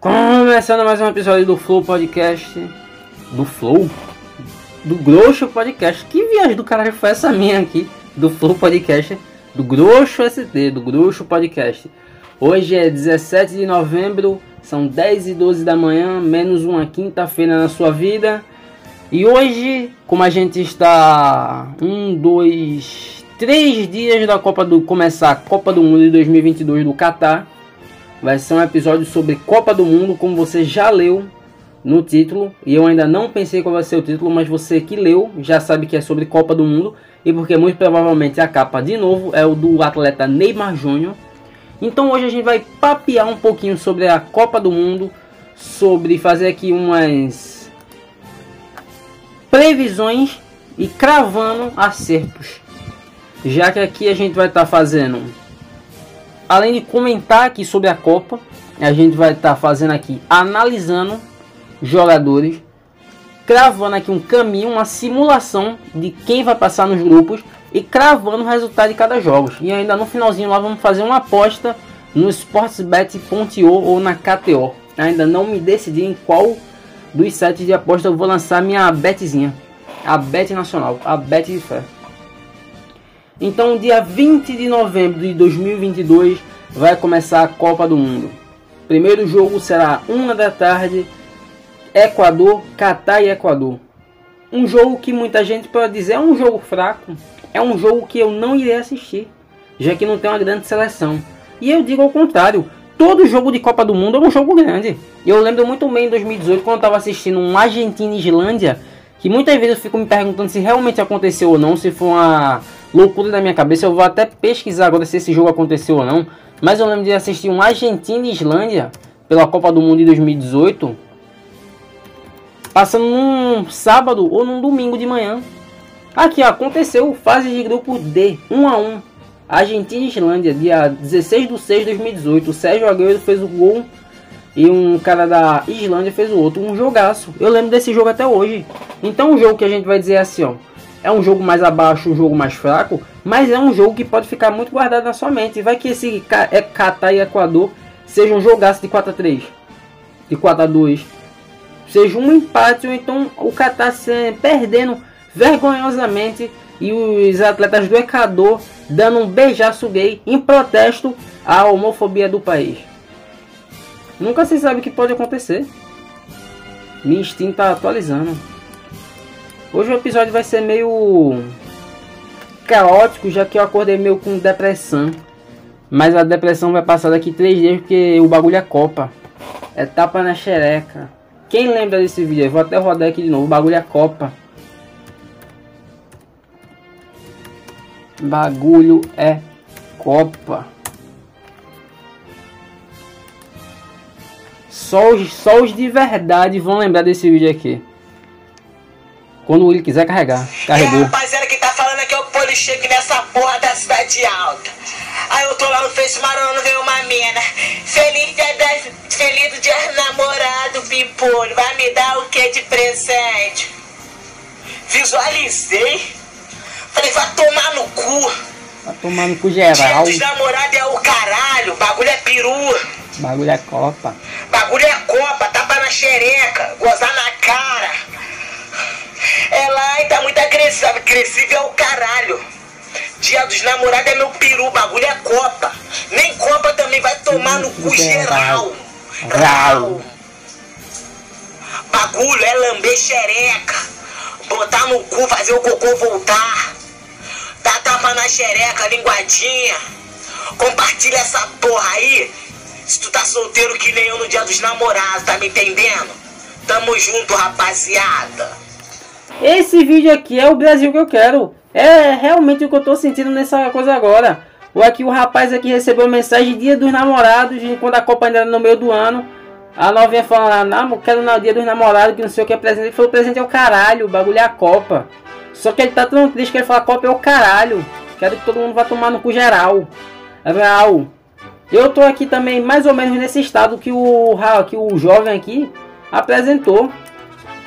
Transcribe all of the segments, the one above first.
Começando mais um episódio do Flow Podcast. Do Flow? Do Grosso Podcast. Que viagem do caralho foi essa minha aqui? Do Flow Podcast. Do Grosso ST, do Grosso Podcast. Hoje é 17 de novembro, são 10 e 12 da manhã, menos uma quinta-feira na sua vida. E hoje, como a gente está um, dois, três dias da Copa do começar a Copa do Mundo de 2022 do Catar, vai ser um episódio sobre Copa do Mundo, como você já leu no título, e eu ainda não pensei qual vai ser o título, mas você que leu já sabe que é sobre Copa do Mundo, e porque muito provavelmente a capa de novo é o do atleta Neymar Júnior. Então hoje a gente vai papear um pouquinho sobre a Copa do Mundo, sobre fazer aqui umas previsões e cravando acertos. Já que aqui a gente vai estar tá fazendo, além de comentar aqui sobre a Copa, a gente vai estar tá fazendo aqui analisando jogadores, cravando aqui um caminho, uma simulação de quem vai passar nos grupos e cravando o resultado de cada jogo. E ainda no finalzinho lá vamos fazer uma aposta no sportsbet.io ou na KTO. Ainda não me decidi em qual dos sites de aposta eu vou lançar minha betzinha. A bet nacional, a bet de fé. Então, dia 20 de novembro de 2022 vai começar a Copa do Mundo. Primeiro jogo será uma da tarde, Equador, Catar e Equador. Um jogo que muita gente pode dizer é um jogo fraco, é um jogo que eu não irei assistir, já que não tem uma grande seleção. E eu digo ao contrário, todo jogo de Copa do Mundo é um jogo grande. Eu lembro muito bem em 2018, quando eu estava assistindo um Argentina e Islândia, que muitas vezes eu fico me perguntando se realmente aconteceu ou não, se foi uma loucura da minha cabeça. Eu vou até pesquisar agora se esse jogo aconteceu ou não. Mas eu lembro de assistir um Argentina e Islândia pela Copa do Mundo de 2018, passando num sábado ou num domingo de manhã. Aqui aconteceu fase de grupo D, 1 a 1 Argentina e Islândia, dia 16 de 6 de 2018. O Sérgio Agüero fez o gol e um cara da Islândia fez o outro. Um jogaço. Eu lembro desse jogo até hoje. Então, um jogo que a gente vai dizer assim, ó. É um jogo mais abaixo, um jogo mais fraco, mas é um jogo que pode ficar muito guardado na sua mente. Vai que esse é Catar e Equador seja um jogaço de 4 a 3 de 4 a 2 seja um empate ou então o Catar perdendo vergonhosamente e os atletas do Equador dando um beijaço gay em protesto à homofobia do país. Nunca se sabe o que pode acontecer. Minha instinto tá atualizando. Hoje o episódio vai ser meio caótico, já que eu acordei meio com depressão. Mas a depressão vai passar daqui três dias porque o bagulho é Copa. É tapa na xereca. Quem lembra desse vídeo? Eu vou até rodar aqui de novo. O bagulho é Copa. Bagulho é Copa. Só os, só os de verdade vão lembrar desse vídeo aqui. Quando ele quiser carregar. Carregou. É, rapaziada que tá falando aqui é o Policheque nessa porra da cidade alta. Aí eu tô lá no Face Marano, veio uma mina. Feliz dia das. Feliz dia namorado, Pipolho. Vai me dar o que de presente? Visualizei. Falei, vai tomar no cu. Vai tomar no cu geral. Dia dos namorados é o caralho. Bagulho é peru. Bagulho é copa. Bagulho é copa. Tapa na xereca. Gozar na cara. É lá e tá muito agressivo. Agressivo é o caralho. Dia dos namorados é meu peru. Bagulho é copa. Nem copa também vai tomar no cu geral. Rau. Bagulho é lamber xereca. Botar no cu, fazer o cocô voltar. Dá tapa na xereca, linguadinha. Compartilha essa porra aí. Se tu tá solteiro que nem eu no dia dos namorados, tá me entendendo? Tamo junto, rapaziada. Esse vídeo aqui é o Brasil que eu quero. É realmente o que eu tô sentindo nessa coisa agora. O aqui o rapaz aqui recebeu mensagem dia dos namorados, quando a Copa ainda era no meio do ano. A novinha falando, ah, quero no dia dos namorados, que não sei o que é presente. Ele falou, presente é o caralho, o bagulho é a Copa. Só que ele tá tão triste que ele fala, Copa é o caralho. Quero que todo mundo vá tomar no cu geral. Real. Eu tô aqui também mais ou menos nesse estado que o, que o jovem aqui apresentou.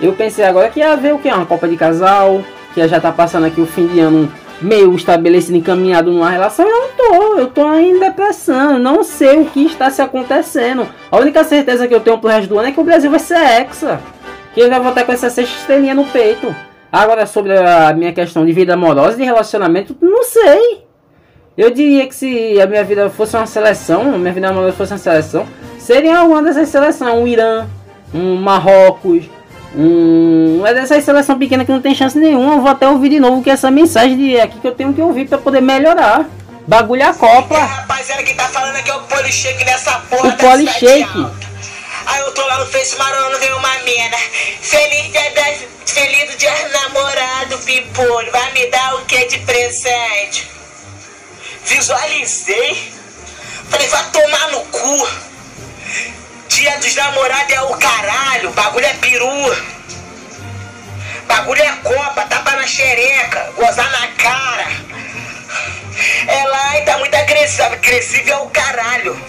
Eu pensei agora que ia ver o que? Uma Copa de Casal. Que já tá passando aqui o fim de ano meio estabelecido, encaminhado numa relação, eu não tô. Eu tô em depressão. Não sei o que está se acontecendo. A única certeza que eu tenho pro resto do ano é que o Brasil vai ser hexa. Que ele vai voltar com essa sexta estrelinha no peito. Agora, sobre a minha questão de vida amorosa e de relacionamento, não sei. Eu diria que se a minha vida fosse uma seleção, minha vida amorosa fosse uma seleção, seria alguma dessas seleções. Um Irã, um Marrocos, um. É dessa seleção pequena que não tem chance nenhuma. Eu vou até ouvir de novo que essa mensagem de aqui que eu tenho que ouvir para poder melhorar. Bagulho a Copa. É, rapaziada que tá falando aqui é o Polishake nessa porra. O Polishake. Aí eu tô lá no Face Marano, vem uma mina. Feliz dia das. Feliz dia namorado, Pipolho. Vai me dar o que de presente? Visualizei. Falei, vai tomar no cu. Dia dos namorados é o caralho. Bagulho é peru. Bagulho é copa, tapa na xereca, gozar na cara. Ela tá muito agressiva. Agressiva é o caralho.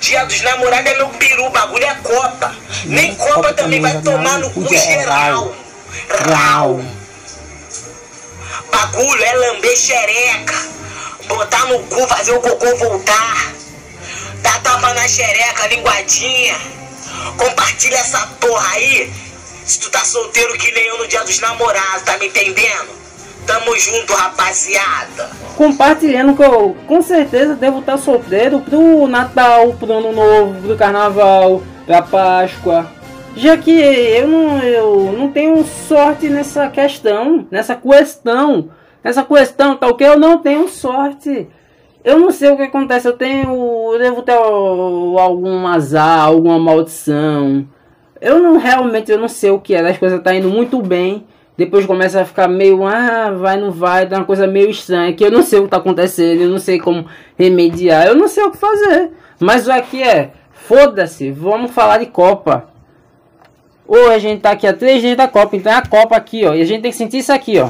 Dia dos namorados é meu peru, bagulho é copa. Nem copa, copa também vai tomar no cu geral. Rau. Bagulho é lamber xereca. Botar no cu, fazer o cocô voltar. Tapa na xereca, linguadinha. Compartilha essa porra aí. Se tu tá solteiro que nem eu no dia dos namorados, tá me entendendo? Tamo junto, rapaziada. Compartilhando que eu com certeza devo estar tá solteiro pro Natal, pro Ano Novo, pro Carnaval, pra Páscoa. Já que eu não, eu não tenho sorte nessa questão, nessa questão, nessa questão, tal que eu não tenho sorte. Eu não sei o que acontece, eu tenho. Eu devo ter algum azar, alguma maldição. Eu não realmente eu não sei o que é. As coisas tá indo muito bem. Depois começa a ficar meio, ah, vai, não vai, dá uma coisa meio estranha. Que eu não sei o que tá acontecendo, eu não sei como remediar, eu não sei o que fazer. Mas o aqui é, foda-se, vamos falar de Copa. Ou a gente tá aqui a três dias da Copa, então é a Copa aqui, ó. E a gente tem que sentir isso aqui, ó.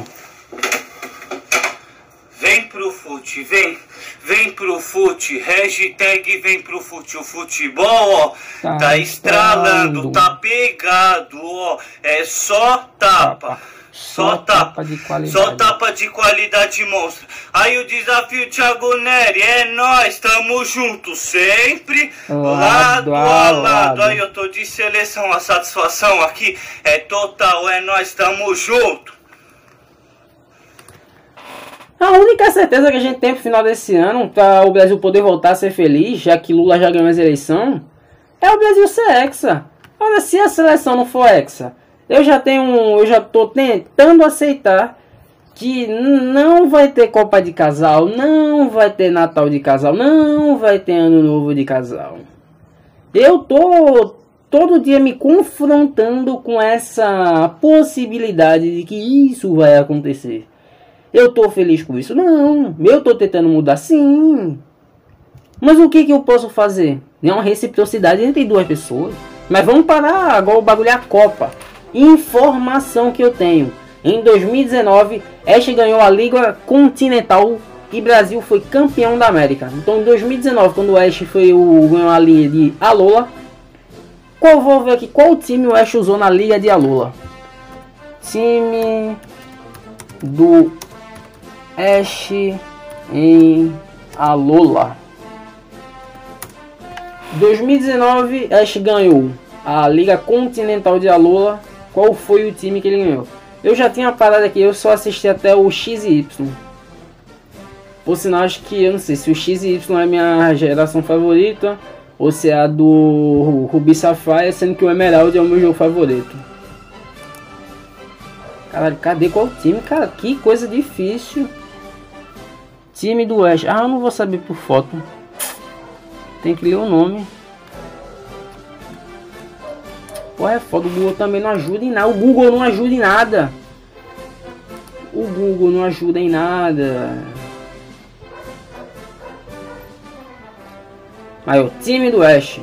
Vem pro fute, vem. Vem pro fute, hashtag vem pro fute. O futebol, ó, tá, tá estralando, tá pegado, ó. É só tapa. Só, só tapa, tapa de qualidade. Só tapa de qualidade monstra. Aí o desafio Thiago Neri é nós, tamo junto sempre, lado, lado a lado. lado. Aí eu tô de seleção, a satisfação aqui é total, é nós, tamo junto. A única certeza que a gente tem pro final desse ano, para o Brasil poder voltar a ser feliz, já que Lula já ganhou as eleições, é o Brasil ser hexa. Olha, se a seleção não for hexa, eu já tenho, eu já tô tentando aceitar que não vai ter Copa de Casal, não vai ter Natal de Casal, não vai ter Ano Novo de Casal. Eu tô todo dia me confrontando com essa possibilidade de que isso vai acontecer. Eu tô feliz com isso? Não. Eu tô tentando mudar sim. Mas o que, que eu posso fazer? É uma reciprocidade entre duas pessoas. Mas vamos parar agora o bagulho é a Copa. Informação que eu tenho. Em 2019, Ash ganhou a Liga Continental e Brasil foi campeão da América. Então em 2019, quando o Ash foi o ganhou a Liga de Alola, qual vou ver aqui qual time o Ash usou na Liga de Alola? Time do Ash em Alola. 2019, Ash ganhou a Liga Continental de Alola. Qual foi o time que ele ganhou? Eu já tinha parado aqui, eu só assisti até o XY. Por sinal, acho que eu não sei se o XY é minha geração favorita ou se é a do Ruby Sapphire, sendo que o Emerald é o meu jogo favorito. Caralho, cadê qual time, cara? Que coisa difícil. Time do Oeste. Ah, eu não vou saber por foto. Tem que ler o nome. Pô, é foda. O Google também não ajuda em nada. O Google não ajuda em nada. O Google não ajuda em nada. Aí, o time do Oeste.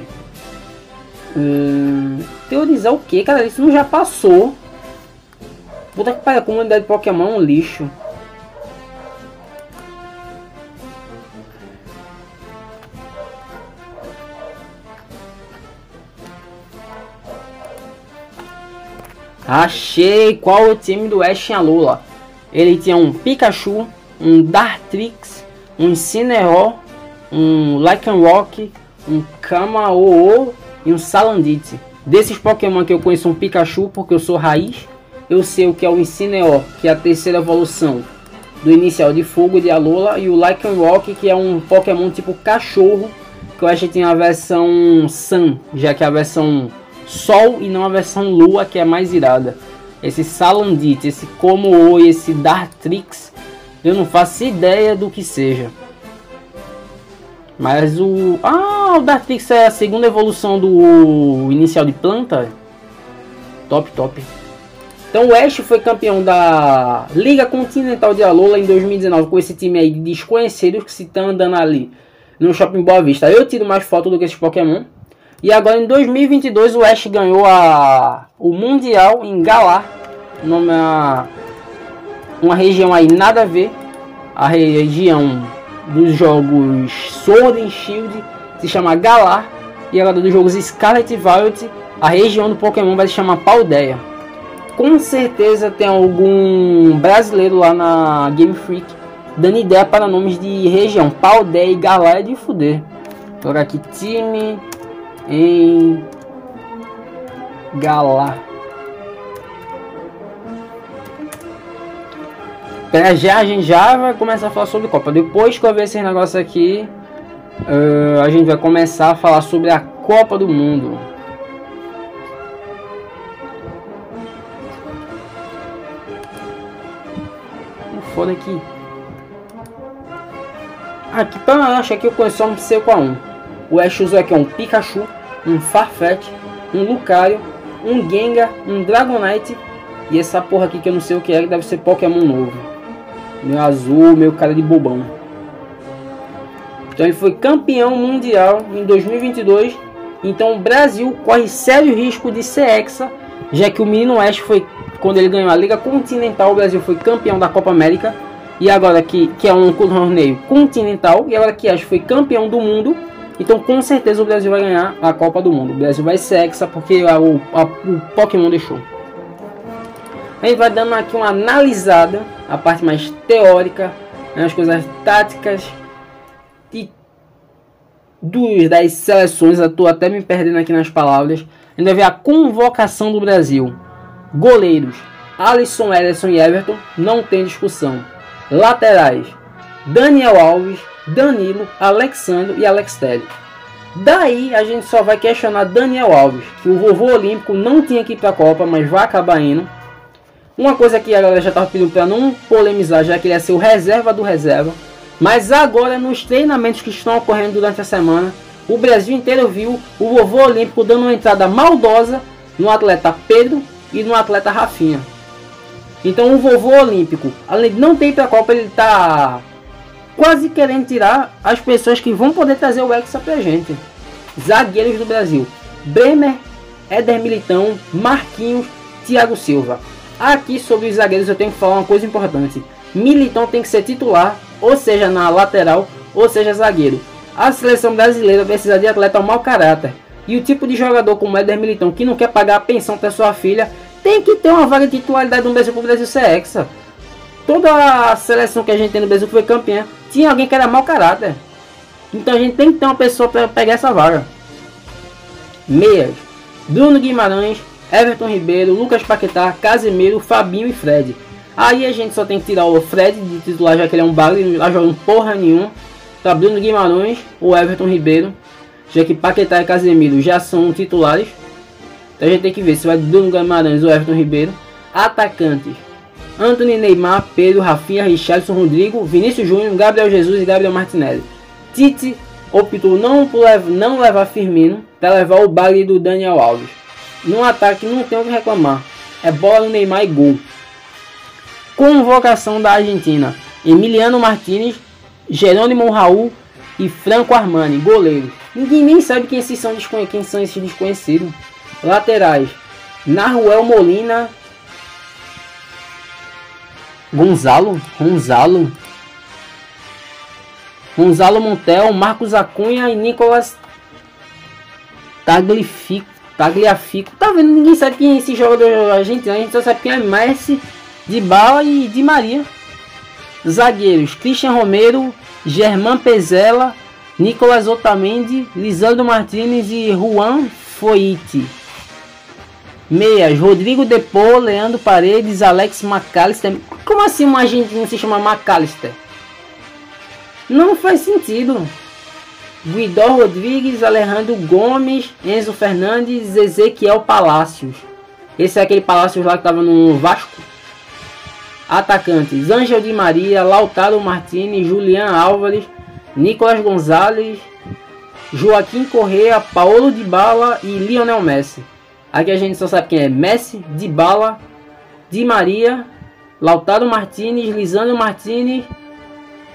Hum, teorizar o que, cara? Isso não já passou. Puta que pariu, a comunidade de Pokémon é um lixo. Achei qual o time do Ash tinha Lula. Ele tinha um Pikachu, um Dartrix, um Incineroar, um Lycanroc, um Kama-Oo e um Salandit. Desses Pokémon que eu conheço um Pikachu porque eu sou raiz. Eu sei o que é o Incineroar, que é a terceira evolução do inicial de fogo de Alola. E o Lycanroc, que é um Pokémon tipo cachorro. Que eu acho que tem a versão Sun, já que é a versão Sol e não a versão Lua, que é mais irada. Esse Salandit, esse Como e esse Dartrix, eu não faço ideia do que seja. Mas o. Ah, o Dartrix é a segunda evolução do inicial de planta. Top, top. Então o Ash foi campeão da Liga Continental de Alola em 2019 com esse time aí de desconhecidos que se estão andando ali no Shopping Boa Vista. Eu tiro mais foto do que esses Pokémon. E agora em 2022 o Ash ganhou a, o Mundial em Galar. Numa uma região aí nada a ver. A região dos jogos Sword and Shield se chama Galar. E agora dos jogos Scarlet Violet, a região do Pokémon vai se chamar Paldeia. Com certeza tem algum brasileiro lá na Game Freak dando ideia para nomes de região. Paldeia e Galar é de fuder. Agora aqui time em Galar. Pra já a gente já vai começar a falar sobre Copa. Depois que eu ver esse negócio aqui, uh, a gente vai começar a falar sobre a Copa do Mundo. Foda aqui. Aqui, pra eu acho que eu conheço um seco a um. O Ash usou aqui um Pikachu, um Farfetch, um Lucario, um Gengar, um Dragonite e essa porra aqui que eu não sei o que é, que deve ser Pokémon novo. Meu azul, meu cara de bobão. Então ele foi campeão mundial em 2022. Então o Brasil corre sério risco de ser hexa, já que o menino Oeste foi quando ele ganhou a Liga Continental, o Brasil foi campeão da Copa América. E agora que, que é um torneio continental, e agora que Ash foi campeão do mundo, então com certeza o Brasil vai ganhar a Copa do Mundo. O Brasil vai ser hexa porque a, o, a, o Pokémon deixou. A gente vai dando aqui uma analisada a parte mais teórica, né, as coisas táticas e dos, das seleções. Eu até me perdendo aqui nas palavras. A gente vai ver a convocação do Brasil. Goleiros: Alisson, Ederson e Everton. Não tem discussão. Laterais: Daniel Alves, Danilo, Alexandre e Alex Telles. Daí a gente só vai questionar Daniel Alves, que o vovô olímpico não tinha que ir para a Copa, mas vai acabar indo. Uma coisa que a galera já estava pedindo para não polemizar, já que ele ia ser o reserva do reserva. Mas agora, nos treinamentos que estão ocorrendo durante a semana, o Brasil inteiro viu o vovô olímpico dando uma entrada maldosa no atleta Pedro e no atleta Rafinha. Então o vovô olímpico, além de não ter para a Copa, ele está quase querendo tirar as pessoas que vão poder trazer o Hexa pra gente. Zagueiros do Brasil. Bremer, Éder Militão, Marquinhos, Thiago Silva. Aqui sobre os zagueiros eu tenho que falar uma coisa importante. Militão tem que ser titular, ou seja, na lateral, ou seja, zagueiro. A seleção brasileira precisa de atleta mau caráter. E o tipo de jogador como Éder Militão, que não quer pagar a pensão para sua filha, tem que ter uma vaga de titularidade no Brasil para o Brasil ser hexa. Toda a seleção que a gente tem no Brasil que foi campeã, tinha alguém que era mau caráter. Então a gente tem que ter uma pessoa para pegar essa vaga. Meias. Bruno Guimarães, Everton Ribeiro, Lucas Paquetá, Casemiro, Fabinho e Fred. Aí a gente só tem que tirar o Fred de titular, já que ele é um bagulho, não tá jogando porra nenhuma. Tá Bruno Guimarães ou Everton Ribeiro, já que Paquetá e Casemiro já são titulares. Então a gente tem que ver se vai Bruno Guimarães ou Everton Ribeiro. Atacantes: Anthony Neymar, Pedro, Rafinha, Richardson, Rodrigo, Vinícius Júnior, Gabriel Jesus e Gabriel Martinelli. Tite optou não, não levar Firmino para levar o bagulho do Daniel Alves. No ataque não tem o que reclamar. É bola do Neymar e gol. Convocação da Argentina. Emiliano Martinez, Jerônimo Raul e Franco Armani, goleiro. Ninguém nem sabe quem, esses são, quem são esses desconhecidos. Laterais. Naruel Molina. Gonzalo. Gonzalo. Gonzalo Montel, Marcos Acunha e Nicolas Taglifico. Tagliafico. Tá vendo? Ninguém sabe quem é esse jogador argentino. A gente só sabe quem é Messi, de Bala e de Maria. Zagueiros: Christian Romero, Germán Pezela, Nicolas Otamendi, Lisandro Martinez e Juan Foiti. Meias: Rodrigo Depô, Leandro Paredes, Alex McAllister. Como assim um argentino se chama McAllister? Não faz sentido. Guido Rodrigues, Alejandro Gomes, Enzo Fernandes, Ezequiel Palácios. Esse é aquele Palácios lá que estava no Vasco. Atacantes: Ângel Di Maria, Lautaro Martini, Julian Álvares, Nicolas Gonzalez, Joaquim Correa, Paulo Di Bala e Lionel Messi. Aqui a gente só sabe quem é Messi, Di Bala, Di Maria, Lautaro Martinez, Lisandro Martinez,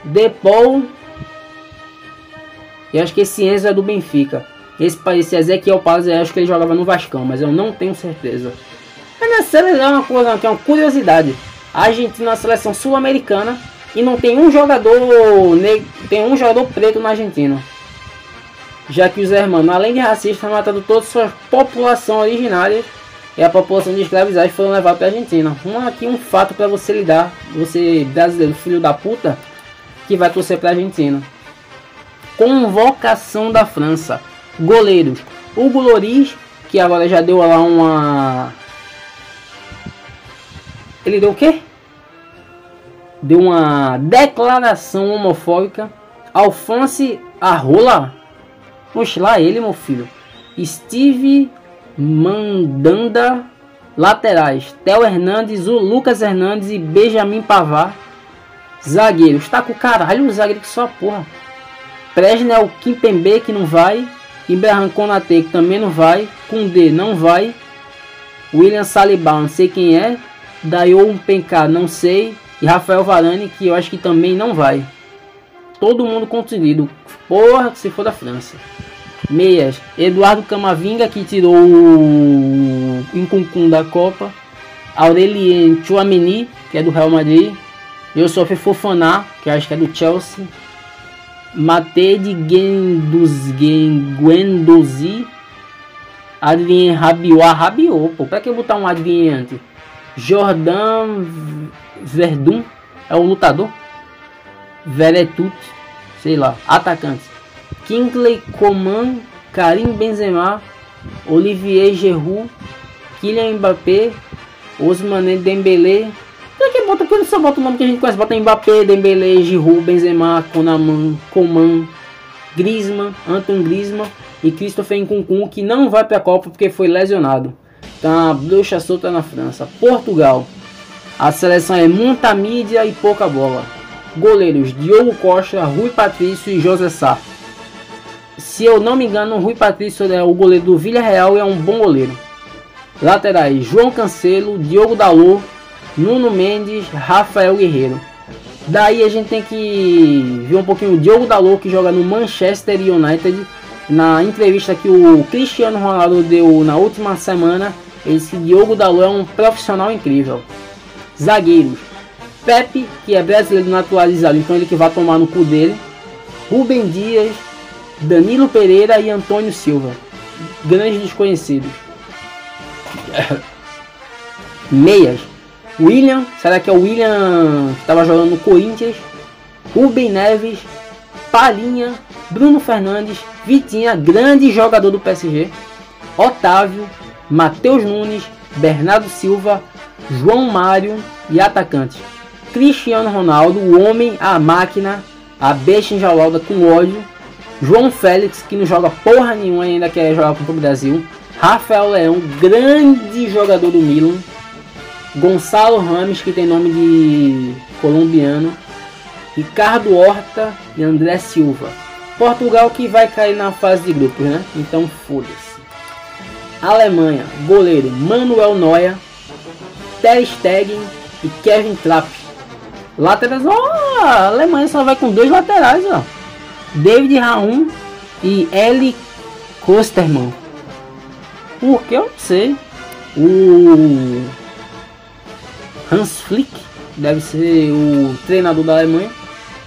Depol. E acho que esse Enzo é do Benfica. Esse, esse Ezequiel Paz, acho que ele jogava no Vascão, mas eu não tenho certeza. Mas na seleção é uma coisa que é uma curiosidade. A Argentina é uma seleção sul-americana e não tem um jogador tem um jogador preto na Argentina. Já que os hermanos, além de racistas, matando toda sua população originária e a população de escravizados foram levados para a Argentina. Um, aqui um fato para você lidar, você brasileiro, filho da puta, que vai torcer para a Argentina. Convocação da França. Goleiros. Hugo Loris, que agora já deu lá uma ele deu o quê? Deu uma declaração homofóbica. Alphonse Arrola. Oxe, lá ele, meu filho. Steve Mandanda. Laterais. Theo Hernandes, o Lucas Hernandes e Benjamin Pavar. Zagueiros. Tá com caralho o zagueiro que só porra. Presnel Kimpembe que não vai. Ibrahim Konate que também não vai. Kunde não vai. William Saliba, não sei quem é. Dayon Pencar, não sei. E Rafael Varane, que eu acho que também não vai. Todo mundo conseguido. Porra, se for da França. Meias. Eduardo Camavinga, que tirou o Incuncum da Copa. Aurelien Chouameni, que é do Real Madrid. Eu sou Fofaná, que acho que é do Chelsea. Mate de Guendouzi. Adrien Rabiot. Ah, Rabiot, pô. Pra que botar um Adrien antes? Jordan Verdun é o lutador. Veretut, sei lá, atacante. Kingsley Coman, Karim Benzema, Olivier Giroud, Kylian Mbappé, Osmane Dembélé. Por que bota que só bota o nome que a gente conhece? Bota Mbappé, Dembélé, Giroud, Benzema, Konaman, Coman, Griezmann, Anton Griezmann e Christopher Nkunku que não vai para a Copa porque foi lesionado. Tá bruxa solta na França. Portugal. A seleção é muita mídia e pouca bola. Goleiros Diogo Costa, Rui Patrício e José Sá. Se eu não me engano, Rui Patrício é o goleiro do Villarreal e é um bom goleiro. Laterais: João Cancelo, Diogo Dalô, Nuno Mendes, Rafael Guerreiro. Daí a gente tem que ver um pouquinho o Diogo Dalô que joga no Manchester United. Na entrevista que o Cristiano Ronaldo deu na última semana, esse Diogo Dalot é um profissional incrível. Zagueiros. Pepe, que é brasileiro naturalizado, então ele que vai tomar no cu dele. Rubem Dias, Danilo Pereira e Antônio Silva. Grandes desconhecidos. Meias. William, será que é o William que estava jogando no Corinthians? Rubem Neves, Palinha, Bruno Fernandes, Vitinha, grande jogador do PSG. Otávio, Matheus Nunes, Bernardo Silva, João Mário e atacantes. Cristiano Ronaldo, o homem, a máquina, a besta enjaulada com ódio. João Félix, que não joga porra nenhuma ainda quer jogar para o Brasil. Rafael Leão, grande jogador do Milan. Gonçalo Rames, que tem nome de colombiano. Ricardo Horta e André Silva. Portugal que vai cair na fase de grupos, né? Então foda-se. Alemanha, goleiro Manuel Neuer, Ter Stegen e Kevin Trapp. Laterais, ó, a Alemanha só vai com dois laterais, ó. David Raum e Eli Kosterman. Por que eu não sei. O Hans Flick deve ser o treinador da Alemanha.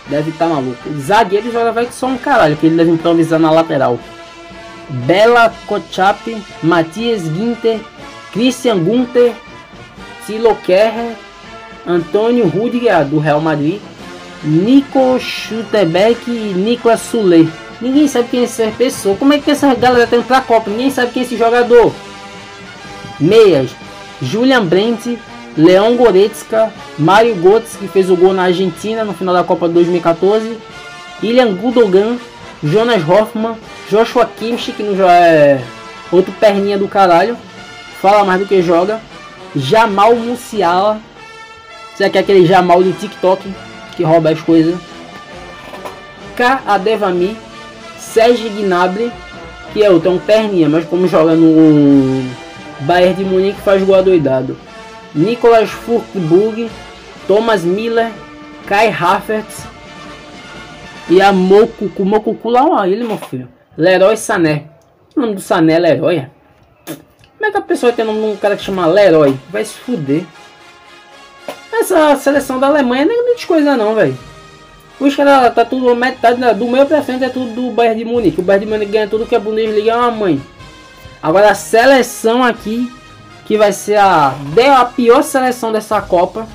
Deve estar tá maluco. Zagueiro joga vai que só um caralho, que ele deve improvisar na lateral. Bela Kochap, Matias Ginter, Christian Gunter, Silo Kerrer, Antônio Rudiger do Real Madrid, Nico Schutterbeck e Nicolas Sule. Ninguém sabe quem é essa pessoa. Como é que essa galera tem pra Copa? Ninguém sabe quem é esse jogador. Meias. Julian Brent, Leão Goretzka, Mário Götze, que fez o gol na Argentina no final da Copa 2014, Ilian Gudogan, Jonas Hoffman, Joshua Kimmich, que não é outro perninha do caralho, fala mais do que joga, Jamal Musiala, será que é aquele Jamal de TikTok que rouba as coisas? K. Adevami, Sérgio Gnabry, que é outro, é um perninha, mas como joga no Bayern de Munique faz gol adoidado. Nicolas Furtburg, Thomas Miller, Kai Havertz e a Mokuku. Mokuku lá, ó, ele, meu filho. Leroy Sané. O nome do Sané é Leroy? Como é que a pessoa tem o nome de um cara que chama Leroy? Vai se fuder. Essa seleção da Alemanha não é grande coisa não, velho. Os caras tá tudo metade do meio pra frente é tudo do Bayern de Munique. O Bayern de Munique ganha tudo que a Bundesliga é uma mãe. Agora a seleção aqui que vai ser a, a pior seleção dessa Copa.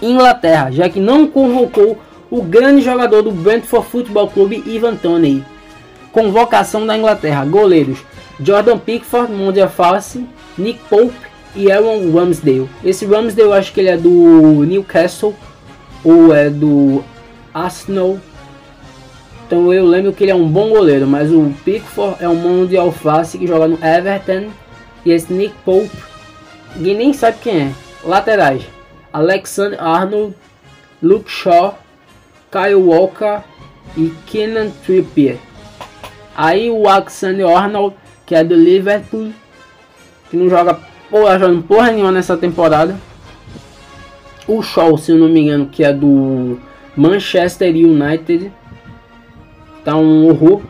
Inglaterra, já que não convocou o grande jogador do Brentford Football Club, Ivan Toney. Convocação da Inglaterra, goleiros Jordan Pickford, Mondia False, Nick Pope e Aaron Ramsdale. Esse Ramsdale eu acho que ele é do Newcastle ou é do Arsenal. Então eu lembro que ele é um bom goleiro, mas o Pickford é um mão de alface que joga no Everton e esse Nick Pope, ninguém nem sabe quem é. Laterais: Alexander Arnold, Luke Shaw, Kyle Walker e Kenan Trippier. Aí o Alexander Arnold, que é do Liverpool, que não joga porra, jogando porra nenhuma nessa temporada. O Shaw, se eu não me engano, que é do Manchester United. Tá um horror.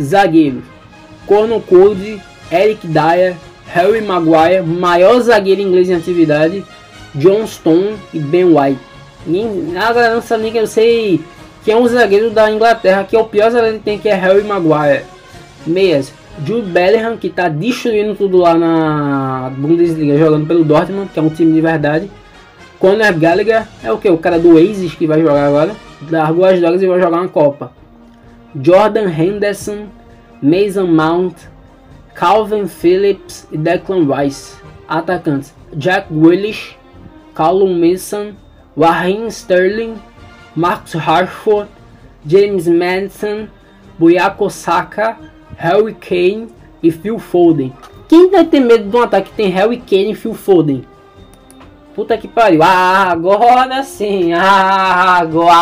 Zagueiro. Conor Code, Eric Dyer, Harry Maguire, maior zagueiro inglês em atividade, John Stone e Ben White. Agora não sabe nem que eu sei quem é um zagueiro da Inglaterra, que é o pior zagueiro que tem, que é Harry Maguire. Meias, Jude Bellingham, que está destruindo tudo lá na Bundesliga, jogando pelo Dortmund, que é um time de verdade. Conor Gallagher é o que? O cara do Oasis que vai jogar agora. Largou as drogas e vai jogar uma Copa. Jordan Henderson, Mason Mount, Calvin Phillips e Declan Rice. Atacantes: Jack Willis, Callum Mason, Raheem Sterling, Marcus Rashford, James Madison, Buyako Saka, Harry Kane e Phil Foden. Quem vai ter medo de um ataque que tem Harry Kane e Phil Foden? Puta que pariu. Ah, agora sim. Ah, agora,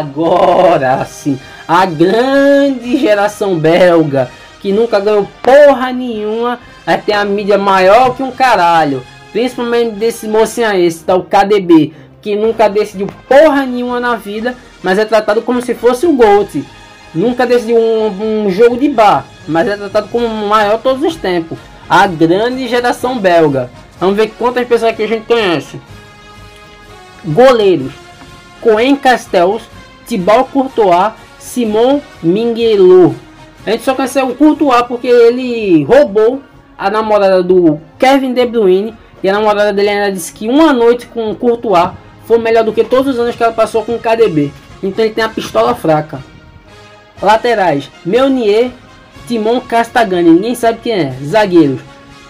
agora sim. A grande geração belga que nunca ganhou porra nenhuma, aí tem a mídia maior que um caralho. Principalmente desse mocinho tá o KDB, que nunca decidiu porra nenhuma na vida, mas é tratado como se fosse o Gold. Nunca decidiu um, um jogo de bar, mas é tratado como o maior todos os tempos. A grande geração belga. Vamos ver quantas pessoas que a gente conhece. Goleiros: Coen Castells, Thibaut Courtois, Simon Minguelou. A gente só conheceu o Courtois porque ele roubou a namorada do Kevin De Bruyne e a namorada dele ainda disse que uma noite com o Courtois foi melhor do que todos os anos que ela passou com o KDB. Então ele tem a pistola fraca. Laterais: Meunier, Timon Castagani, ninguém sabe quem é. Zagueiros: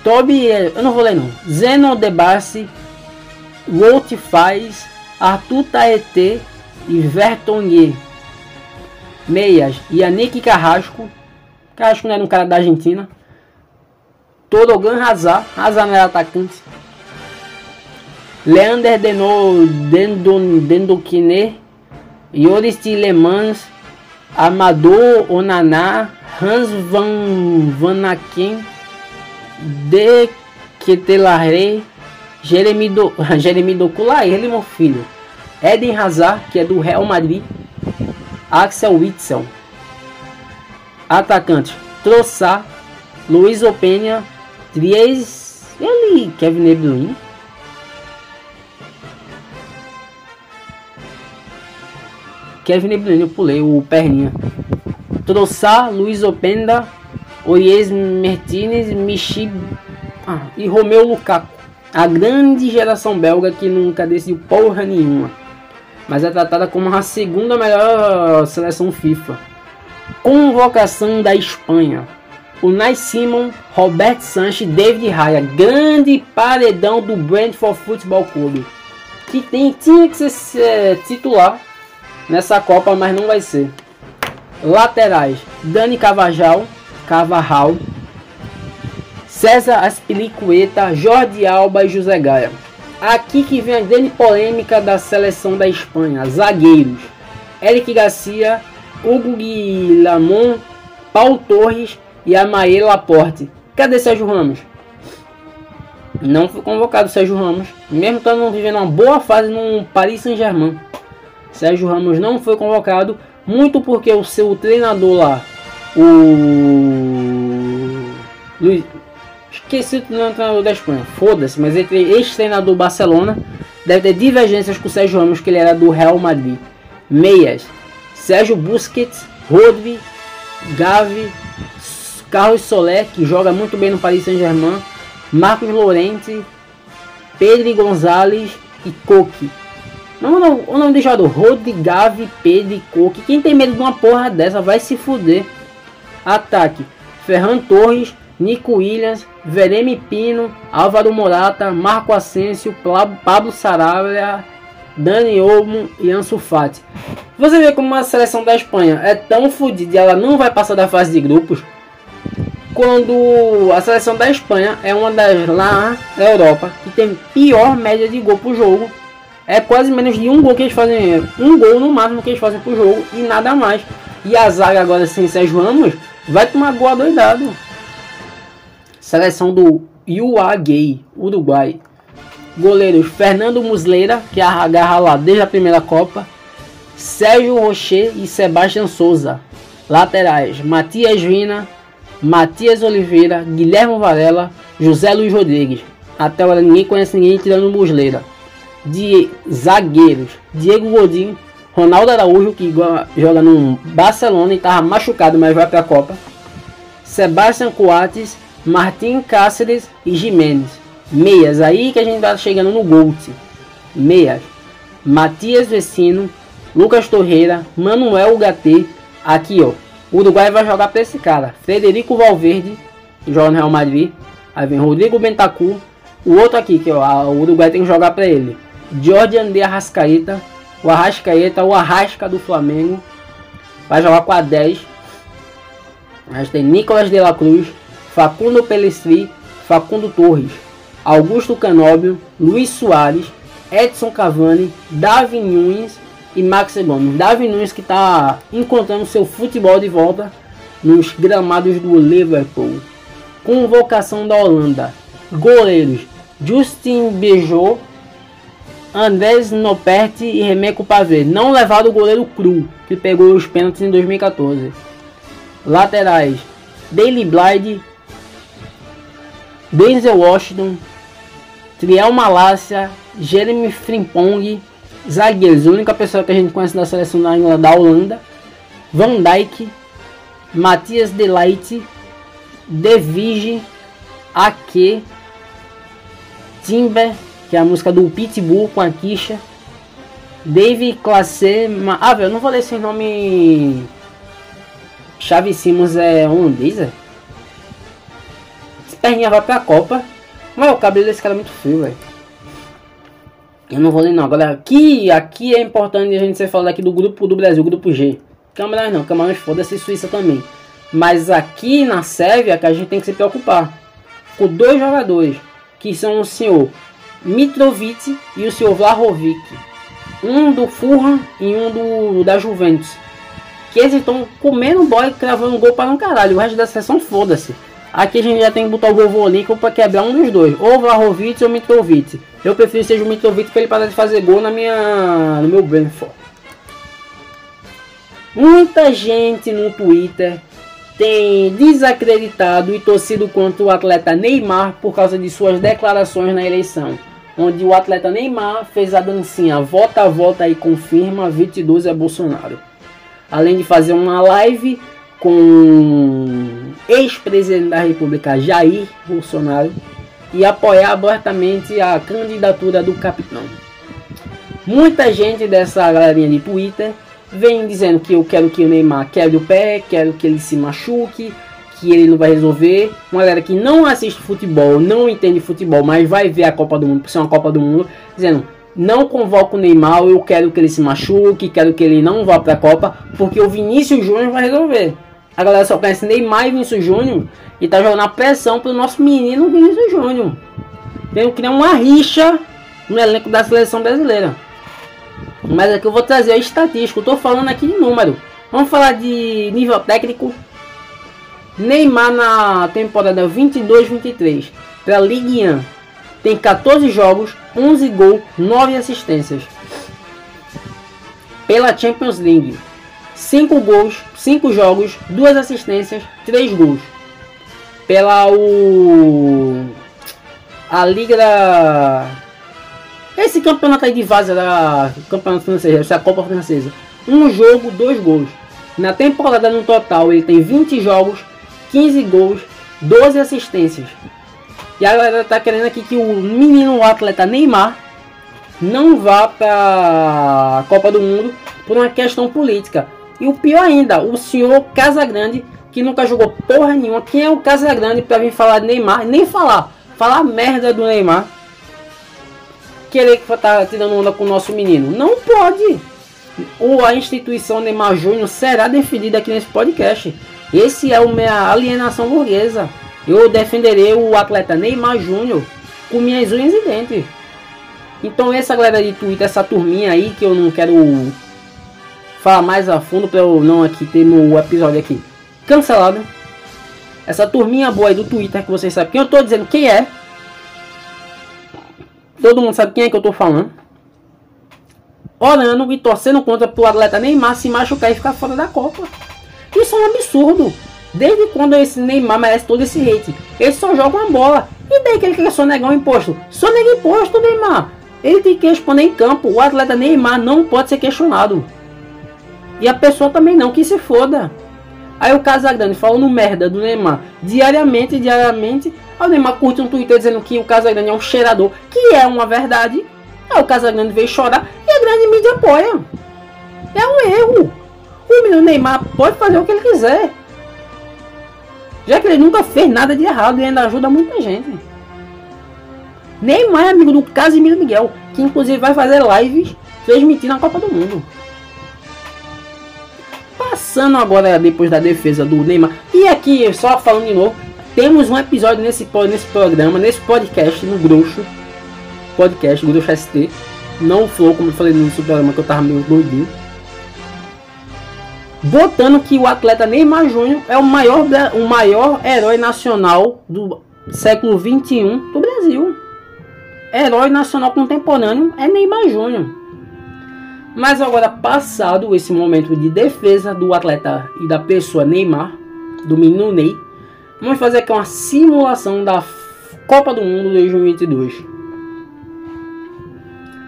Toby, eu não vou ler não. Zeno Debassi, Walt Faz, Arthur Taete e Vertonghen. Meias: Yannick Carrasco, Carrasco não era um cara da Argentina. Torogan Hazard. Hazard não era atacante. Leander Deno, Dendon, Dendokine. Yoris Tilemans. Amador Onaná. Hans Van Vanaken. De Ketelare. Jeremy, do, Jeremy Docula, ele meu filho. Eden Hazard, que é do Real Madrid. Axel Witzel. Atacante: Troçar, Luiz Openha, Tries, ele, Kevin De. Kevin De Bruyne, eu pulei o perninha. Troçar, Luiz Openda, Oies Martinez, Michi ah, e Romeu Lukaku. A grande geração belga que nunca decidiu porra nenhuma. mas é tratada como a segunda melhor seleção FIFA. Convocação da Espanha. O Nai Simon, Roberto Sanches, David Raya, grande paredão do Brentford Football Clube, que tem, tinha que ser é, titular nessa Copa, mas não vai ser. Laterais: Dani Cavajal, Cavarral, César Aspilicueta, Jorge Alba e José Gaia. Aqui que vem a grande polêmica da seleção da Espanha. Zagueiros: Eric Garcia, Hugo Guilhamon, Paulo Torres e Amael Laporte. Cadê Sérgio Ramos? Não foi convocado Sérgio Ramos, mesmo estando vivendo uma boa fase no Paris Saint-Germain. Sérgio Ramos não foi convocado, muito porque o seu treinador lá, o Luiz, Esqueci o treinador da Espanha. Foda-se, mas entre ex-treinador Barcelona, deve ter divergências com o Sérgio Ramos, que ele era do Real Madrid. Meias. Sérgio Busquets, Rodri, Gavi, Carlos Soler, que joga muito bem no Paris Saint-Germain, Marcos Lorente, Pedro Gonzalez e Coque. Não, não, o nome do jogador, Rodri, Gavi, Pedro e Coque. Quem tem medo de uma porra dessa vai se fuder. Ataque, Ferran Torres, Nico Williams, Vereme Pino, Álvaro Morata, Marco Asensio, Pablo Sarabia, Dani Olmo e Ansu Fati. Você vê como a seleção da Espanha é tão fodida e ela não vai passar da fase de grupos. Quando a seleção da Espanha é uma das lá na Europa que tem pior média de gol por jogo. É quase menos de um gol que eles fazem, um gol no máximo que eles fazem por jogo e nada mais. E a zaga agora sem Sérgio Ramos vai tomar gol adoidado. Seleção do UAGay, Uruguai. Goleiros Fernando Muslera, que agarra lá desde a primeira Copa. Sérgio Rocher e Sebastião Souza. Laterais: Matias Vina, Matias Oliveira, Guilherme Varela, José Luiz Rodrigues. Até agora ninguém conhece ninguém tirando Muslera. De zagueiros: Diego Godin, Ronaldo Araújo, que joga no Barcelona e estava machucado, mas vai para a Copa. Sebastião Coates Martim Cáceres e Jimenez. Meias, aí que a gente tá chegando no Gold. Meias. Matias Vecino, Lucas Torreira, Manuel Gatê. Aqui, ó. O Uruguai vai jogar para esse cara. Frederico Valverde, que joga no Real Madrid. Aí vem Rodrigo Bentancur. O outro aqui, que ó, o Uruguai tem que jogar para ele. Jorge André Arrascaeta. O Arrascaeta, o Arrasca do Flamengo. Vai jogar com a 10. A gente tem Nicolas de la Cruz, Facundo Pelestri, Facundo Torres, Augusto Canóbio, Luiz Soares, Edson Cavani, Davi Nunes e Max Gomes. Davi Nunes que está encontrando seu futebol de volta nos gramados do Liverpool. Convocação da Holanda. Goleiros Justin Beijou, Andrés Noperti e Remeco Pavê. Não levado o goleiro cru, que pegou os pênaltis em 2014. Laterais Daily Blyde, Denzel Washington, Triel Malásia, Jeremy Frimpong, zagueiros, a única pessoa que a gente conhece da seleção da, da Holanda, Van Dijk, Matias Delight, Devige, Ake, Timber, que é a música do Pitbull com a Kisha, Dave Classe, ah velho, eu não vou ler esse nome. Chave Simons é holandês, é? perninha vai pra Copa. Mas o cabelo desse cara é muito frio, velho. Eu não vou ler não. Agora aqui, aqui é importante a gente ser falar aqui do grupo do Brasil, grupo G. Camarões não, Camarões foda-se Suíça também. Mas aqui na Sérvia que a gente tem que se preocupar. Com dois jogadores. Que são o senhor Mitrovic e o senhor Vlahovic. Um do Fulham e um do da Juventus. Que eles estão comendo e cravando gol para um caralho. O resto da sessão foda-se. Aqui a gente já tem que botar o vovô Lincoln para quebrar um dos dois, ou Vlahovic ou Mitrovic. Eu prefiro seja o Mitrovic para ele parar de fazer gol na minha, no meu Brentford. Muita gente no Twitter tem desacreditado e torcido contra o atleta Neymar por causa de suas declarações na eleição, onde o atleta Neymar fez a dancinha volta a volta e confirma 22 é Bolsonaro. Além de fazer uma live com ex-presidente da República Jair Bolsonaro e apoiar abertamente a candidatura do capitão. Muita gente dessa galerinha de Twitter vem dizendo que eu quero que o Neymar quebre o pé, quero que ele se machuque, que ele não vai resolver. Uma galera que não assiste futebol, não entende futebol, mas vai ver a Copa do Mundo, por ser uma Copa do Mundo, dizendo não convoco o Neymar, eu quero que ele se machuque, quero que ele não vá para a Copa, porque o Vinícius Júnior vai resolver. A galera só conhece Neymar e Vinícius Júnior e tá jogando a pressão pro nosso menino Vinícius Júnior. Tem que criar uma rixa no elenco da seleção brasileira. Mas aqui eu vou trazer a estatística, eu tô falando aqui de número. Vamos falar de nível técnico. Neymar na temporada 22-23 pela Ligue 1 tem 14 jogos, 11 gols, 9 assistências. Pela Champions League, 5 gols, 5 jogos, 2 assistências, 3 gols. Pela o a Liga da esse campeonato aí de vaza da campeonato francês, essa Copa francesa. Um jogo, dois gols. Na temporada no total ele tem 20 jogos, 15 gols, 12 assistências. E a galera tá querendo aqui que o menino atleta Neymar não vá para a Copa do Mundo por uma questão política. E o pior ainda, o senhor Casagrande, que nunca jogou porra nenhuma. Quem é o Casagrande para vir falar de Neymar? Nem falar. Falar merda do Neymar. Querer que tá tirando onda com o nosso menino. Não pode. Ou a instituição Neymar Júnior será definida aqui nesse podcast. Esse é o minha alienação burguesa. Eu defenderei o atleta Neymar Júnior com minhas unhas e dentes. Então essa galera de Twitter, essa turminha aí que eu não quero falar mais a fundo para eu não aqui ter no episódio aqui cancelado. Essa turminha boa aí do Twitter que vocês sabem quem eu tô dizendo quem é. Todo mundo sabe quem é que eu tô falando. Orando e torcendo contra pro atleta Neymar se machucar e ficar fora da Copa. Isso é um absurdo. Desde quando esse Neymar merece todo esse hate? Ele só joga uma bola. E daí que ele quer sonegar o imposto? Sonega imposto, Neymar. Ele tem que responder em campo. O atleta Neymar não pode ser questionado. E a pessoa também não, que se foda. Aí o Casagrande falando merda do Neymar diariamente, diariamente. Aí o Neymar curte um Twitter dizendo que o Casagrande é um cheirador, que é uma verdade. Aí o Casagrande veio chorar e a grande mídia apoia. É um erro. O menino Neymar pode fazer o que ele quiser. Já que ele nunca fez nada de errado e ainda ajuda muita gente. Neymar é amigo do Casimiro Miguel, que inclusive vai fazer lives transmitindo a Copa do Mundo. Passando agora depois da defesa do Neymar. E aqui, só falando de novo, temos um episódio nesse, nesse programa, nesse podcast, no Grosso. Podcast, Grosso ST. Não foi como eu falei no programa que eu tava meio doidinho botando que o atleta Neymar Júnior é o maior, o maior herói nacional do século 21 do Brasil. Herói nacional contemporâneo é Neymar Júnior. Mas agora, passado esse momento de defesa do atleta e da pessoa Neymar, do menino Ney, vamos fazer aqui uma simulação da Copa do Mundo 2022.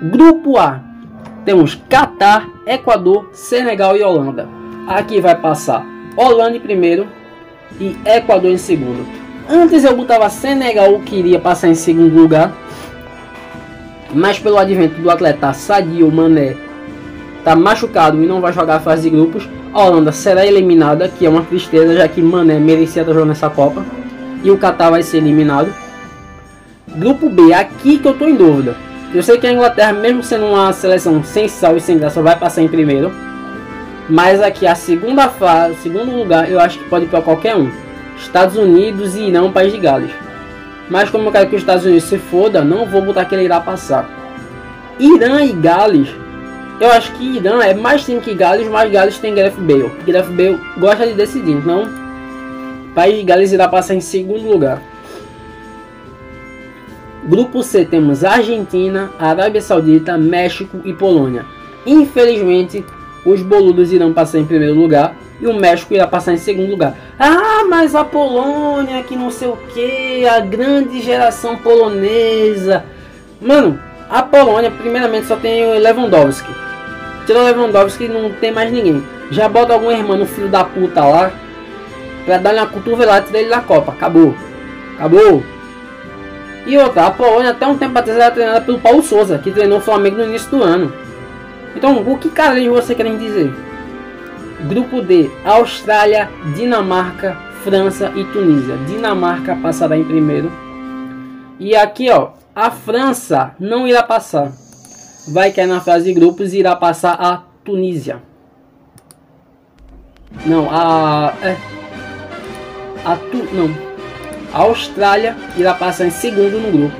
Grupo A: temos Catar, Equador, Senegal e Holanda. Aqui vai passar Holanda em primeiro e Equador em segundo. Antes eu botava Senegal que iria passar em segundo lugar. Mas pelo advento do atleta Sadio Mané tá machucado e não vai jogar a fase de grupos, a Holanda será eliminada, que é uma tristeza, já que Mané merecia estar jogando nessa Copa. E o Qatar vai ser eliminado. Grupo B, aqui que eu tô em dúvida. Eu sei que a Inglaterra, mesmo sendo uma seleção sem sal e sem graça, vai passar em primeiro. Mas aqui a segunda fase, segundo lugar, eu acho que pode ir para qualquer um. Estados Unidos e Irã, País de Gales. Mas como eu quero que os Estados Unidos se foda, não vou botar que ele irá passar. Irã e Gales. Eu acho que Irã é mais time que Gales, mas Gales tem Gareth Bale. Gareth Bale gosta de decidir, então País de Gales irá passar em segundo lugar. Grupo C temos Argentina, Arábia Saudita, México e Polônia. Infelizmente, os boludos irão passar em primeiro lugar e o México irá passar em segundo lugar. Ah, mas a Polônia, que não sei o que, a grande geração polonesa. Mano, a Polônia, primeiramente, só tem o Lewandowski. Tirou o Lewandowski não tem mais ninguém. Já bota algum irmão, filho da puta lá, pra dar uma cotovelada e tirar ele da Copa. Acabou. Acabou. E outra, a Polônia até um tempo atrás era treinada pelo Paulo Souza, que treinou o Flamengo no início do ano. Então, o que caras você querem dizer? Grupo D: Austrália, Dinamarca, França e Tunísia. Dinamarca passará em primeiro. E aqui, ó, a França não irá passar. Vai cair na fase de grupos e irá passar a Tunísia. Não, a é, a tu, não. A Austrália irá passar em segundo no grupo.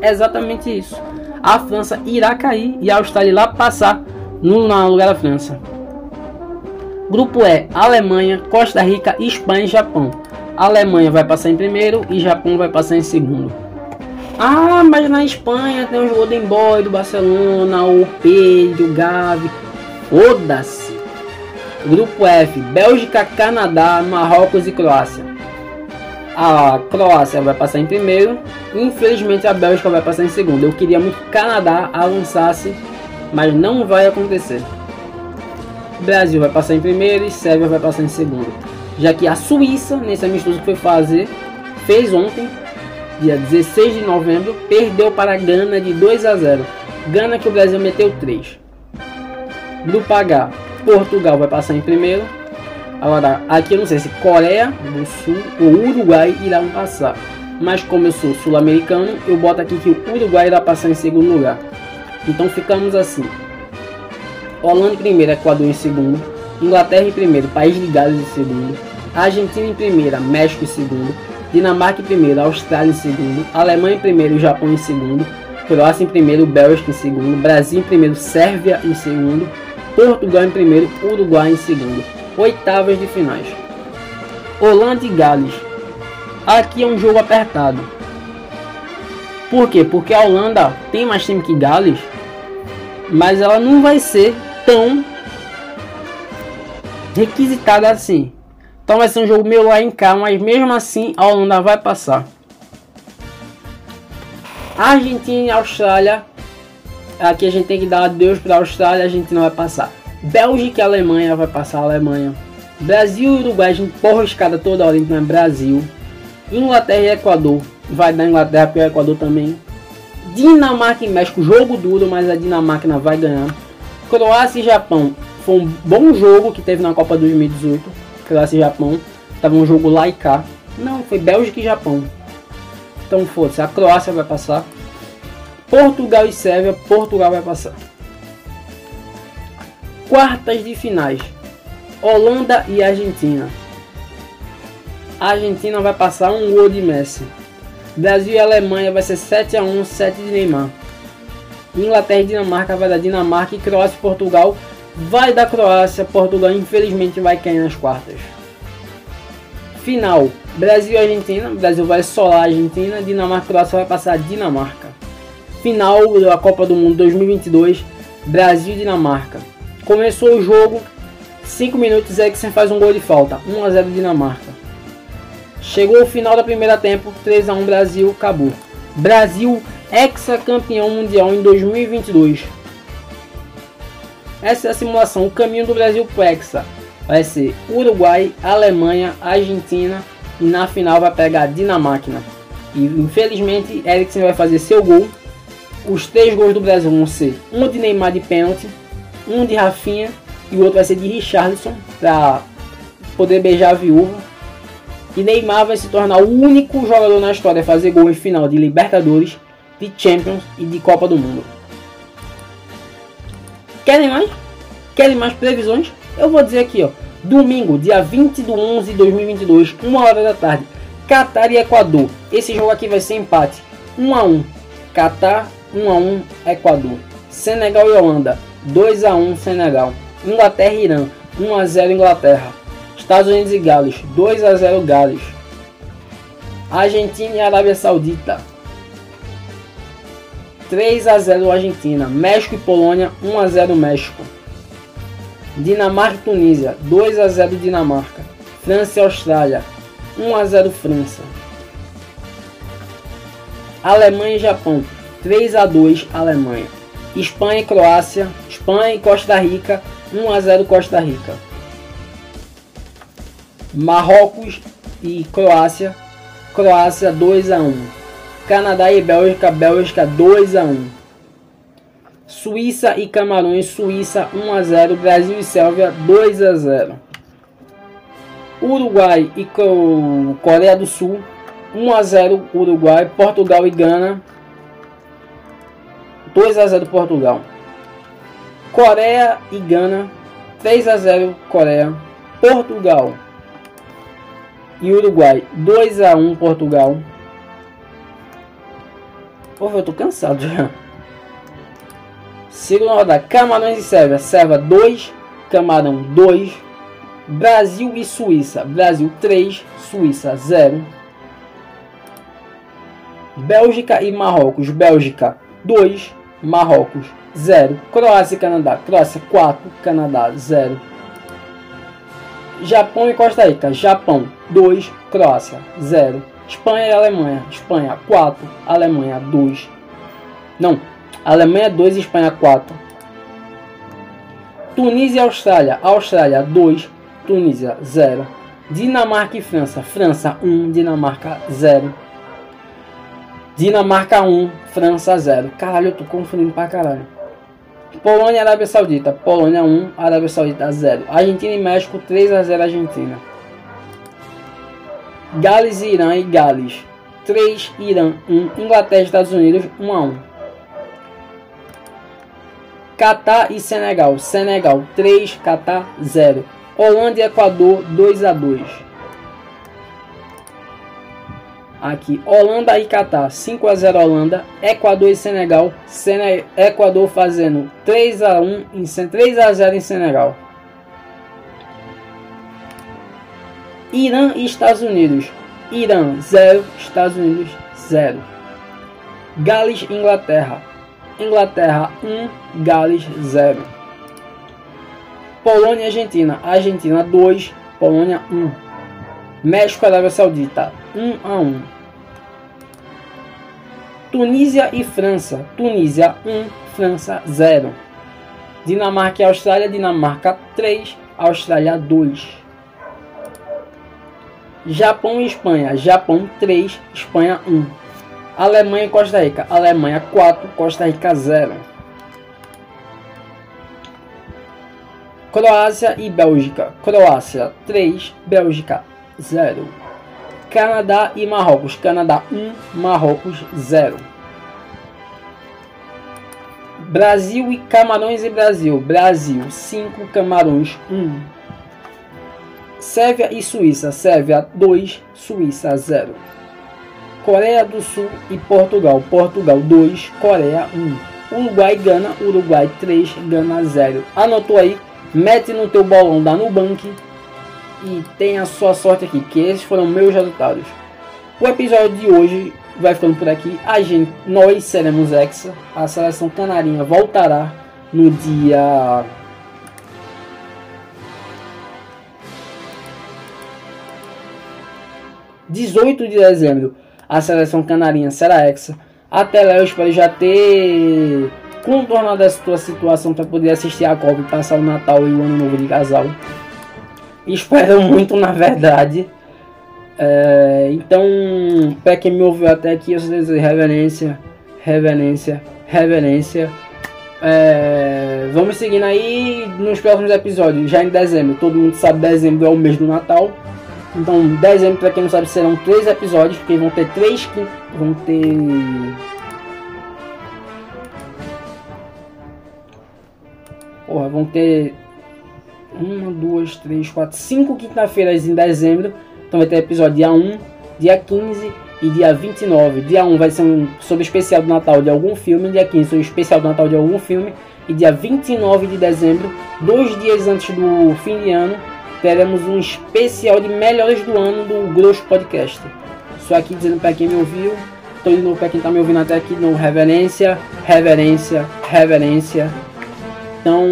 É exatamente isso. A França irá cair e a Austrália irá passar no, no lugar da França. Grupo E: Alemanha, Costa Rica, Espanha e Japão. A Alemanha vai passar em primeiro e Japão vai passar em segundo. Ah, mas na Espanha tem o Golden Boy do Barcelona, o Pedro, o Gavi. Foda-se. Grupo F: Bélgica, Canadá, Marrocos e Croácia. A Croácia vai passar em primeiro. Infelizmente a Bélgica vai passar em segundo. Eu queria muito que o Canadá avançasse, mas não vai acontecer. Brasil vai passar em primeiro e Sérvia vai passar em segundo. Já que a Suíça, nesse amistoso que foi fazer, fez ontem, dia 16 de novembro, perdeu para a Gana de 2 a 0. Gana que o Brasil meteu 3. Grupo H, Portugal vai passar em primeiro. Agora, aqui eu não sei se Coreia do Sul ou Uruguai irão passar. Mas como eu sou sul-americano, eu boto aqui que o Uruguai irá passar em segundo lugar. Então ficamos assim. Holanda em primeiro, Equador em segundo. Inglaterra em primeiro, País de Gales em segundo. Argentina em primeira, México em segundo. Dinamarca em primeiro, Austrália em segundo. Alemanha em primeiro, Japão em segundo. Croácia em primeiro, Bélgica em segundo. Brasil em primeiro, Sérvia em segundo. Portugal em primeiro, Uruguai em segundo. Oitavas de finais. Holanda e Gales. Aqui é um jogo apertado. Por quê? Porque a Holanda tem mais time que Gales, mas ela não vai ser tão requisitada assim. Então vai ser um jogo meio lá em cá, mas mesmo assim a Holanda vai passar. Argentina e Austrália. Aqui a gente tem que dar adeus para a Austrália, a Argentina vai passar. Bélgica e Alemanha vai passar a Alemanha. Brasil e Uruguai, a gente porra escada toda hora, então é Brasil. Inglaterra e Equador, vai dar Inglaterra para o Equador também. Dinamarca e México, jogo duro, mas a Dinamarca vai ganhar. Croácia e Japão, foi um bom jogo que teve na Copa 2018. Croácia e Japão. Tava um jogo lá e cá. Não, foi Bélgica e Japão. Então foda-se, a Croácia vai passar. Portugal e Sérvia, Portugal vai passar. Quartas de finais. Holanda e Argentina. A Argentina vai passar um gol de Messi. Brasil e Alemanha vai ser 7 a 1, 7 de Neymar. Inglaterra e Dinamarca vai dar Dinamarca e Croácia e Portugal vai da Croácia, Portugal infelizmente vai cair nas quartas. Final: Brasil e Argentina. Brasil vai solar a Argentina, Dinamarca e Croácia vai passar a Dinamarca. Final da Copa do Mundo 2022: Brasil e Dinamarca. Começou o jogo, 5 minutos, Eriksen faz um gol de falta, 1 a 0 Dinamarca. Chegou o final da primeira tempo, 3 a 1 Brasil, acabou. Brasil ex-campeão mundial em 2022. Essa é a simulação. O caminho do Brasil pro Hexa vai ser Uruguai, Alemanha, Argentina e na final vai pegar Dinamarca. E infelizmente Eriksen vai fazer seu gol. Os três gols do Brasil vão ser um de Neymar de pênalti, um de Rafinha e o outro vai ser de Richarlison para poder beijar a viúva. E Neymar vai se tornar o único jogador na história a fazer gol em final de Libertadores, de Champions e de Copa do Mundo. Querem mais? Querem mais previsões? Eu vou dizer aqui, ó. Domingo, dia 20 de 11 de 2022, 1 hora da tarde. Catar e Equador. Esse jogo aqui vai ser empate. 1 a 1. Catar 1 a 1 Equador. Senegal e Holanda. 2 a 1 Senegal. Inglaterra e Irã. 1 a 0 Inglaterra. Estados Unidos e Gales. 2 a 0 Gales. Argentina e Arábia Saudita. 3 a 0 Argentina. México e Polônia 1 a 0 México. Dinamarca e Tunísia 2 a 0 Dinamarca. França e Austrália 1 a 0 França. Alemanha e Japão 3 a 2 Alemanha. Espanha e Croácia, Espanha e Costa Rica 1 a 0 Costa Rica. Marrocos e Croácia, Croácia 2 a 1. Canadá e Bélgica, Bélgica 2 a 1. Suíça e Camarões, Suíça 1 a 0, Brasil e Sérvia 2 a 0. Uruguai e Coreia do Sul 1 a 0 Uruguai, Portugal e Gana 2 a 0 Portugal. Coreia e Gana 3 a 0 Coreia, Portugal e Uruguai 2 a 1 Portugal. Pô, eu tô cansado já. Segunda rodada, Camarões e Sérvia. Sérvia 2, Camarão 2. Brasil e Suíça. Brasil 3, Suíça 0. Bélgica e Marrocos. Bélgica 2, Marrocos 0. Croácia e Canadá. Croácia 4, Canadá 0. Japão e Costa Rica. Japão 2, Croácia 0. Espanha e Alemanha. Espanha 4, Alemanha 2. Não, Alemanha 2 Espanha 4. Tunísia e Austrália. Austrália 2, Tunísia 0. Dinamarca e França. França 1, Dinamarca 0. Dinamarca 1, França 0. Caralho, eu tô confundindo pra caralho. Polônia e Arábia Saudita. Polônia 1, Arábia Saudita 0. Argentina e México 3 a 0 Argentina. Gales e Irã e Gales 3, Irã 1, Inglaterra e Estados Unidos 1 a 1. Catar e Senegal. Senegal 3, Catar 0. Holanda e Equador 2 a 2. Aqui, Holanda e Catar 5 a 0 Holanda, Equador e Senegal. Sene Equador fazendo 3 a 1 em 3 a 0 em Senegal. Irã e Estados Unidos. Irã 0, Estados Unidos 0. Gales e Inglaterra. Inglaterra 1, Gales 0. Polônia e Argentina. Argentina 2, Polônia 1. México e Arábia Saudita 1 a 1. Tunísia e França. Tunísia 1, França 0. Dinamarca e Austrália. Dinamarca 3, Austrália 2. Japão e Espanha. Japão 3, Espanha 1. Alemanha e Costa Rica. Alemanha 4, Costa Rica 0. Croácia e Bélgica. Croácia 3, Bélgica 0. Canadá e Marrocos. Canadá 1, Marrocos 0. Brasil e Camarões e Brasil. Brasil 5, Camarões 1. Sérvia e Suíça. Sérvia 2, Suíça 0. Coreia do Sul e Portugal. Portugal 2, Coreia 1. Uruguai Gana. Uruguai 3, Gana 0. Anotou aí? Mete no teu bolão da Nubank e tenha a sua sorte aqui, que esses foram meus resultados. O episódio de hoje vai ficando por aqui. A gente, nós seremos Hexa. A seleção canarinha voltará no dia 18 de dezembro, a seleção canarinha será hexa. Até lá eu espero já ter contornado essa tua situação para poder assistir a Copa e passar o Natal e o Ano Novo de casal. Espero muito, na verdade. É, então, para quem me ouviu até aqui, eu só desejo reverência, reverência, reverência. É, vamos seguindo aí nos próximos episódios, já em dezembro. Todo mundo sabe dezembro é o mês do Natal. Então, dezembro, para quem não sabe, serão três episódios, porque vão ter três. Vão ter. Porra, vão ter. Uma, duas, três, quatro, cinco quinta-feiras em dezembro. Então vai ter episódio dia 1, dia 15 e dia 29. Dia 1 vai ser um sobre especial do Natal de algum filme. Dia 15 sobre especial do Natal de algum filme. E dia 29 de dezembro, dois dias antes do fim de ano, teremos um especial de melhores do ano do Grosso Podcast. Só aqui dizendo para quem me ouviu, tô de novo quem tá me ouvindo até aqui, no reverência, reverência, reverência. Então,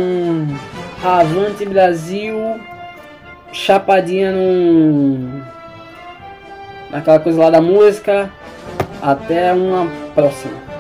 avante Brasil, chapadinha no naquela coisa lá da música. Até uma próxima.